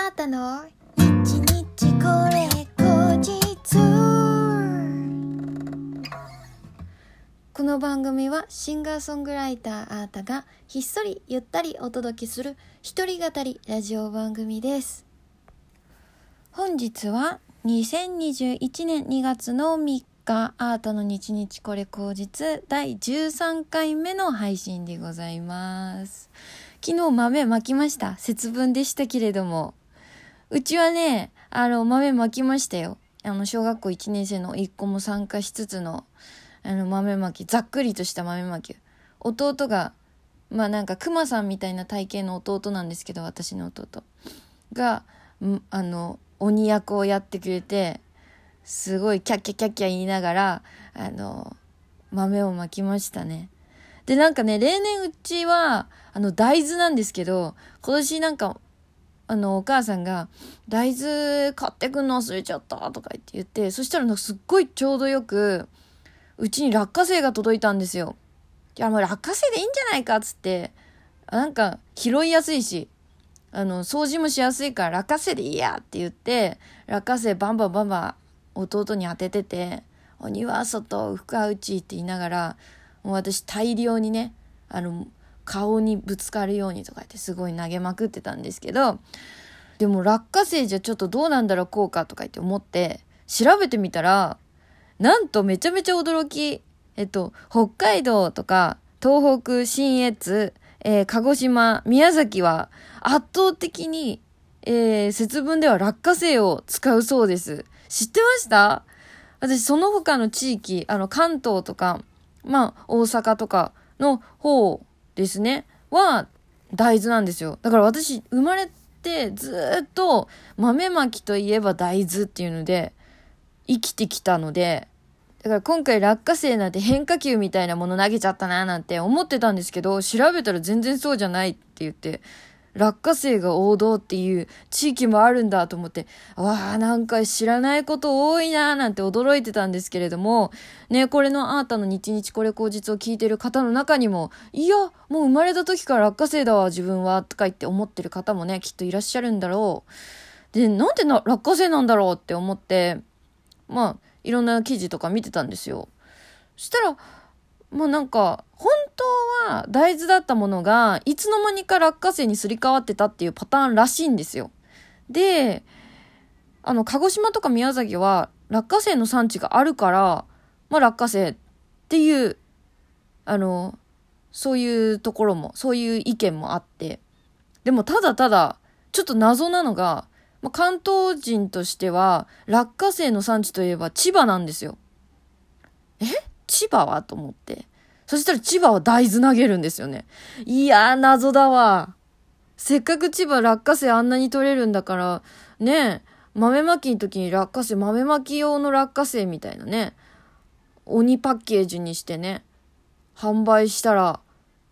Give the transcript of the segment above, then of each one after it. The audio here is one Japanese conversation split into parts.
あーたの？日日これ後日。この番組はシンガーソングライターあーたがひっそりゆったりお届けする一人語りラジオ番組です。本日は2021年2月の3日アートの日日これ口実第13回目の配信でございます。昨日豆まきました。節分でしたけれども。うちはねあの豆まきましたよ。あの小学校1年生の一個も参加しつつのあの豆まきざっくりとした豆まき。弟がまあなんかクマさんみたいな体型の弟なんですけど私の弟があの鬼役をやってくれてすごいキャッキャキャッキャ言いながらあの豆をまきましたね。でなんかね例年うちはあの大豆なんですけど今年なんかあのお母さんが「大豆買ってくんの忘れちゃった」とか言って言ってそしたらすっごいちょうどよくうちに落花生が届いたんですよ。いやもう落花生でいいんじゃないかっつってなんか拾いやすいしあの掃除もしやすいから落花生でいいやって言って落花生バンバンバンバン弟に当ててて「鬼は外福は内」って言いながらもう私大量にねあの顔にぶつかるようにとか言ってすごい投げまくってたんですけどでも落花生じゃちょっとどうなんだろう効果とか言って思って調べてみたらなんとめちゃめちゃ驚きえっと北海道とか東北信越、えー、鹿児島宮崎は圧倒的に、えー、節分では落花生を使うそうです。知ってました？私その他の地域あの関東とかまあ大阪とかの方ですね、は大豆なんですよ。だから私、生まれてずっと豆まきといえば大豆っていうので、生きてきたので、だから今回落花生なんて変化球みたいなもの投げちゃったななんて思ってたんですけど、調べたら全然そうじゃないって言って、落花生が王道っていう地域もあるんだと思って、わあ、なんか知らないこと多いなーなんて驚いてたんですけれども、ね、これのあーたの日日これ口実を聞いてる方の中にも、いや、もう生まれた時から落花生だわ、自分は、とか言って思ってる方もね、きっといらっしゃるんだろう。で、なんでな落花生なんだろうって思って、まあ、いろんな記事とか見てたんですよ。そしたら、まあなんか、本当は大豆だったものが、いつの間にか落花生にすり替わってたっていうパターンらしいんですよ。で、あの、鹿児島とか宮崎は落花生の産地があるから、まあ落花生っていう、あの、そういうところも、そういう意見もあって。でもただただ、ちょっと謎なのが、まあ、関東人としては、落花生の産地といえば千葉なんですよ。え？千葉は？と思って。そしたら千葉は大豆投げるんですよね。いやー、謎だわ。せっかく千葉落花生あんなに取れるんだから、ね豆まきの時に落花生、豆まき用の落花生みたいなね、鬼パッケージにしてね、販売したら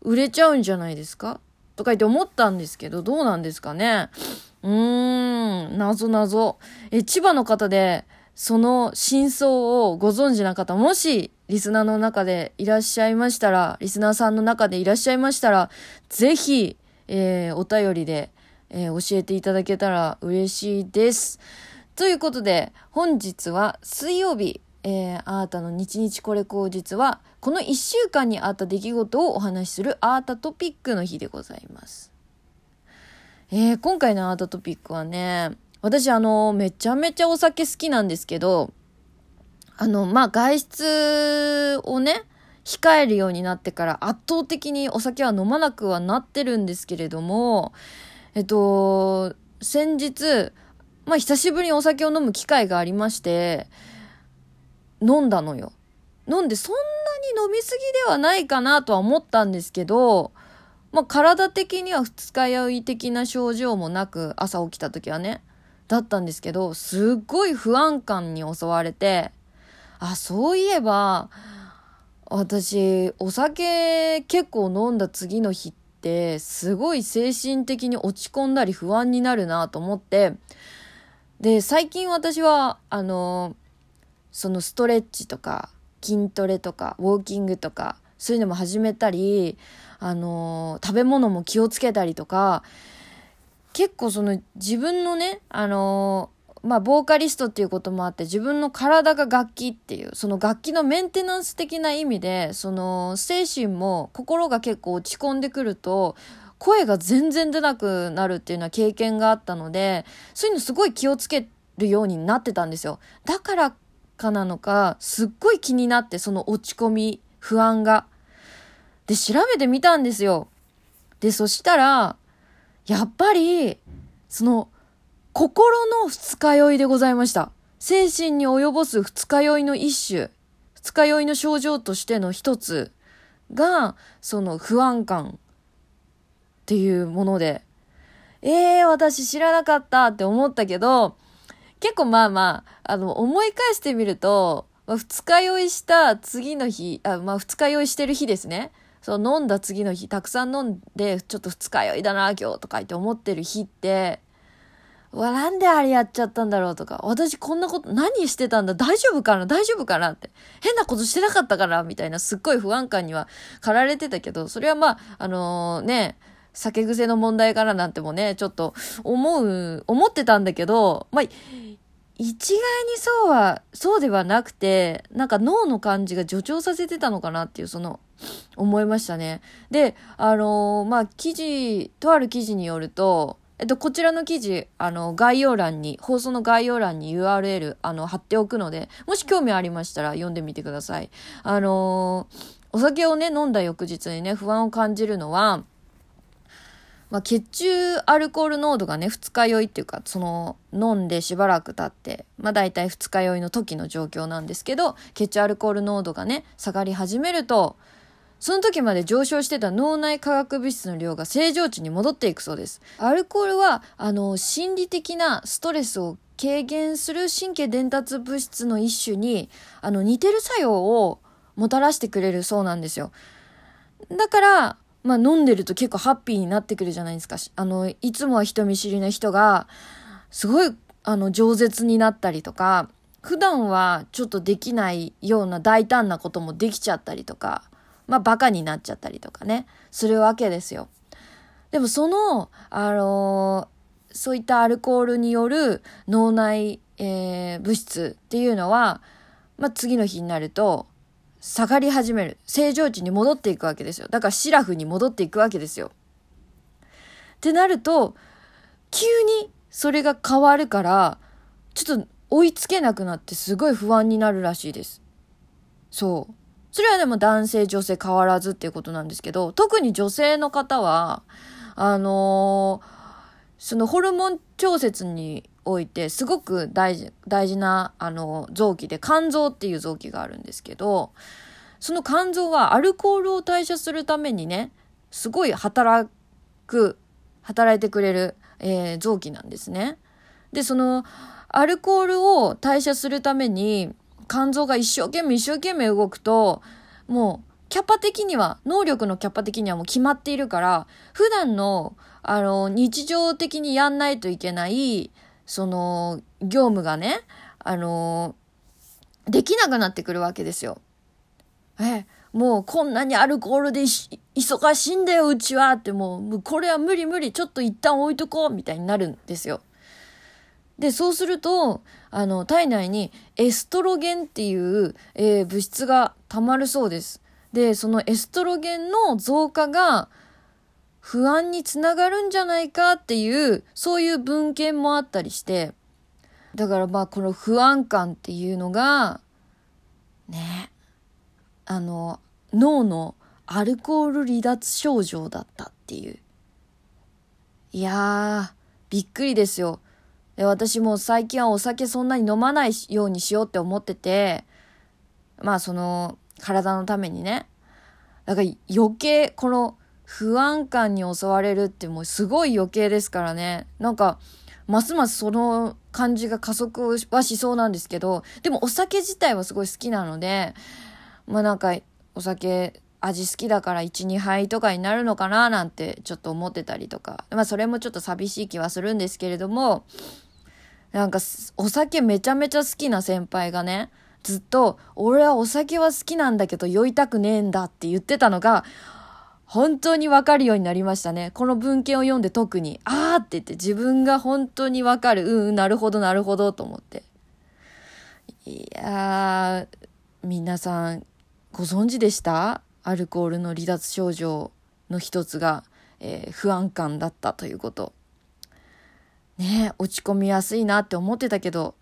売れちゃうんじゃないですか？とか言って思ったんですけど、どうなんですかね？うーん、謎謎。え、千葉の方で、その真相をご存知な方、もしリスナーの中でいらっしゃいましたら、リスナーさんの中でいらっしゃいましたら、ぜひ、えー、お便りで、えー、教えていただけたら嬉しいです。ということで、本日は水曜日、えー、アータの日日これ口実は、この1週間にあった出来事をお話しするアータトピックの日でございます。えー、今回のアートトピックはね、私あの、めちゃめちゃお酒好きなんですけど、あの、まあ、外出をね、控えるようになってから圧倒的にお酒は飲まなくはなってるんですけれども、えっと、先日、まあ、久しぶりにお酒を飲む機会がありまして、飲んだのよ。飲んでそんなに飲みすぎではないかなとは思ったんですけど、まあ、体的には二日酔い的な症状もなく、朝起きた時はね、だったんですけど、すっごい不安感に襲われて、あ、そういえば、私、お酒結構飲んだ次の日って、すごい精神的に落ち込んだり不安になるなと思って、で、最近私は、あの、そのストレッチとか、筋トレとか、ウォーキングとか、そういうのも始めたり、あの、食べ物も気をつけたりとか、結構その自分のね、あのまあ、ボーカリストっていうこともあって、自分の体が楽器っていう、その楽器のメンテナンス的な意味で、その精神も心が結構落ち込んでくると、声が全然出なくなるっていうのは経験があったので、そういうのすごい気をつけるようになってたんですよ。だからかなのか、すっごい気になって、その落ち込み、不安が。で、調べてみたんですよ。で、そしたら、やっぱり、その、心の二日酔いでございました。精神に及ぼす二日酔いの一種、二日酔いの症状としての一つが、その不安感っていうもので、ええー、私知らなかったって思ったけど、結構まあまあ、あの、思い返してみると、まあ、二日酔いした次の日、あまあ二日酔いしてる日ですね。そう、飲んだ次の日、たくさん飲んで、ちょっと二日酔いだな、今日とか言って思ってる日って、わ、なんであれやっちゃったんだろうとか、私こんなこと、何してたんだ？大丈夫かな？大丈夫かな？って。変なことしてなかったから？みたいな、すっごい不安感には駆られてたけど、それはまあ、あのー、ね、酒癖の問題からなんてもね、ちょっと思う、思ってたんだけど、まあ、一概にそうは、そうではなくて、なんか脳の感じが助長させてたのかなっていう、その、思いましたね。で、あのー、まあ、記事、とある記事によると、えっと、こちらの記事、あの、概要欄に、放送の概要欄に URL、あの、貼っておくので、もし興味ありましたら読んでみてください。あのー、お酒をね、飲んだ翌日にね、不安を感じるのは、まあ、血中アルコール濃度がね、二日酔いっていうか、その、飲んでしばらく経って、まあ、大体二日酔いの時の状況なんですけど、血中アルコール濃度がね、下がり始めると、その時まで上昇してた脳内化学物質の量が正常値に戻っていくそうです。アルコールは、あの、心理的なストレスを軽減する神経伝達物質の一種に、あの、似てる作用をもたらしてくれるそうなんですよ。だから、まあ飲んでると結構ハッピーになってくるじゃないですか。あの、いつもは人見知りな人が、すごい、あの、饒舌になったりとか、普段はちょっとできないような大胆なこともできちゃったりとか、まあ、バカになっちゃったりとかね、するわけですよ。でもその、あのー、そういったアルコールによる脳内、えー、物質っていうのは、まあ、次の日になると、下がり始める。正常値に戻っていくわけですよ。だからシラフに戻っていくわけですよ。ってなると、急にそれが変わるから、ちょっと追いつけなくなってすごい不安になるらしいです。そう。それはでも男性女性変わらずっていうことなんですけど、特に女性の方は、あの、そのホルモン調節においてすごく大事、大事な、あの、臓器で肝臓っていう臓器があるんですけど、その肝臓はアルコールを代謝するためにね、すごい働く、働いてくれる、えー、臓器なんですね。で、その、アルコールを代謝するために、肝臓が一生懸命一生懸命動くと、もう、キャパ的には、能力のキャパ的にはもう決まっているから、普段の、あの、日常的にやんないといけない、その、業務がね、あの、できなくなってくるわけですよ。え、もうこんなにアルコールで忙しいんだよ、うちはってもう、これは無理無理、ちょっと一旦置いとこう、みたいになるんですよ。で、そうすると、あの、体内にエストロゲンっていう、えー、物質が溜まるそうです。で、そのエストロゲンの増加が不安につながるんじゃないかっていう、そういう文献もあったりして、だからまあこの不安感っていうのが、ね、あの、脳のアルコール離脱症状だったっていう。いやー、びっくりですよ。で私も最近はお酒そんなに飲まないようにしようって思ってて、まあその体のためにね。だから余計この不安感に襲われるってもうすごい余計ですからね。なんか、ますますその感じが加速はしそうなんですけど、でもお酒自体はすごい好きなので、まあなんかお酒味好きだから1、2杯とかになるのかななんてちょっと思ってたりとか。まあそれもちょっと寂しい気はするんですけれども、なんか、お酒めちゃめちゃ好きな先輩がね、ずっと、俺はお酒は好きなんだけど酔いたくねえんだって言ってたのが、本当にわかるようになりましたね。この文献を読んで特に、あーって言って自分が本当にわかる。うん、うん、なるほど、なるほど、と思って。いやー、皆さん、ご存知でした？アルコールの離脱症状の一つが、えー、不安感だったということ。ね落ち込みやすいなって思ってたけど、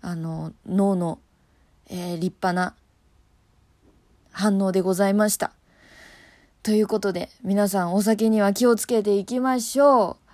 あの、脳の、えー、立派な反応でございました。ということで、皆さんお酒には気をつけていきましょう。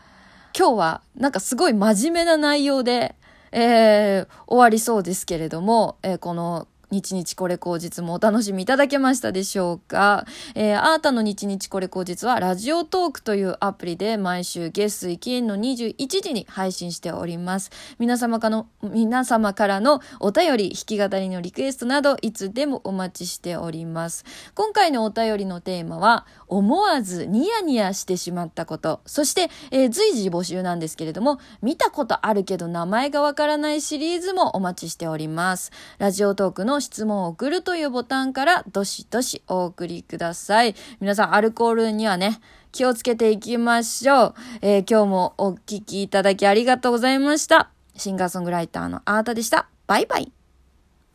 今日はなんかすごい真面目な内容で、えー、終わりそうですけれども、えー、この日日これ口実もお楽しみいただけましたでしょうかえー、あーたの日日これ口実はラジオトークというアプリで毎週月水金の21時に配信しております。皆様かの、皆様からのお便り、弾き語りのリクエストなどいつでもお待ちしております。今回のお便りのテーマは、思わずニヤニヤしてしまったこと、そして、えー、随時募集なんですけれども、見たことあるけど名前がわからないシリーズもお待ちしております。ラジオトークの質問を送るというボタンからどしどしお送りください。皆さんアルコールにはね、気をつけていきましょう。えー、今日もお聴きいただきありがとうございました。シンガーソングライターのあーたでした。バイバイ。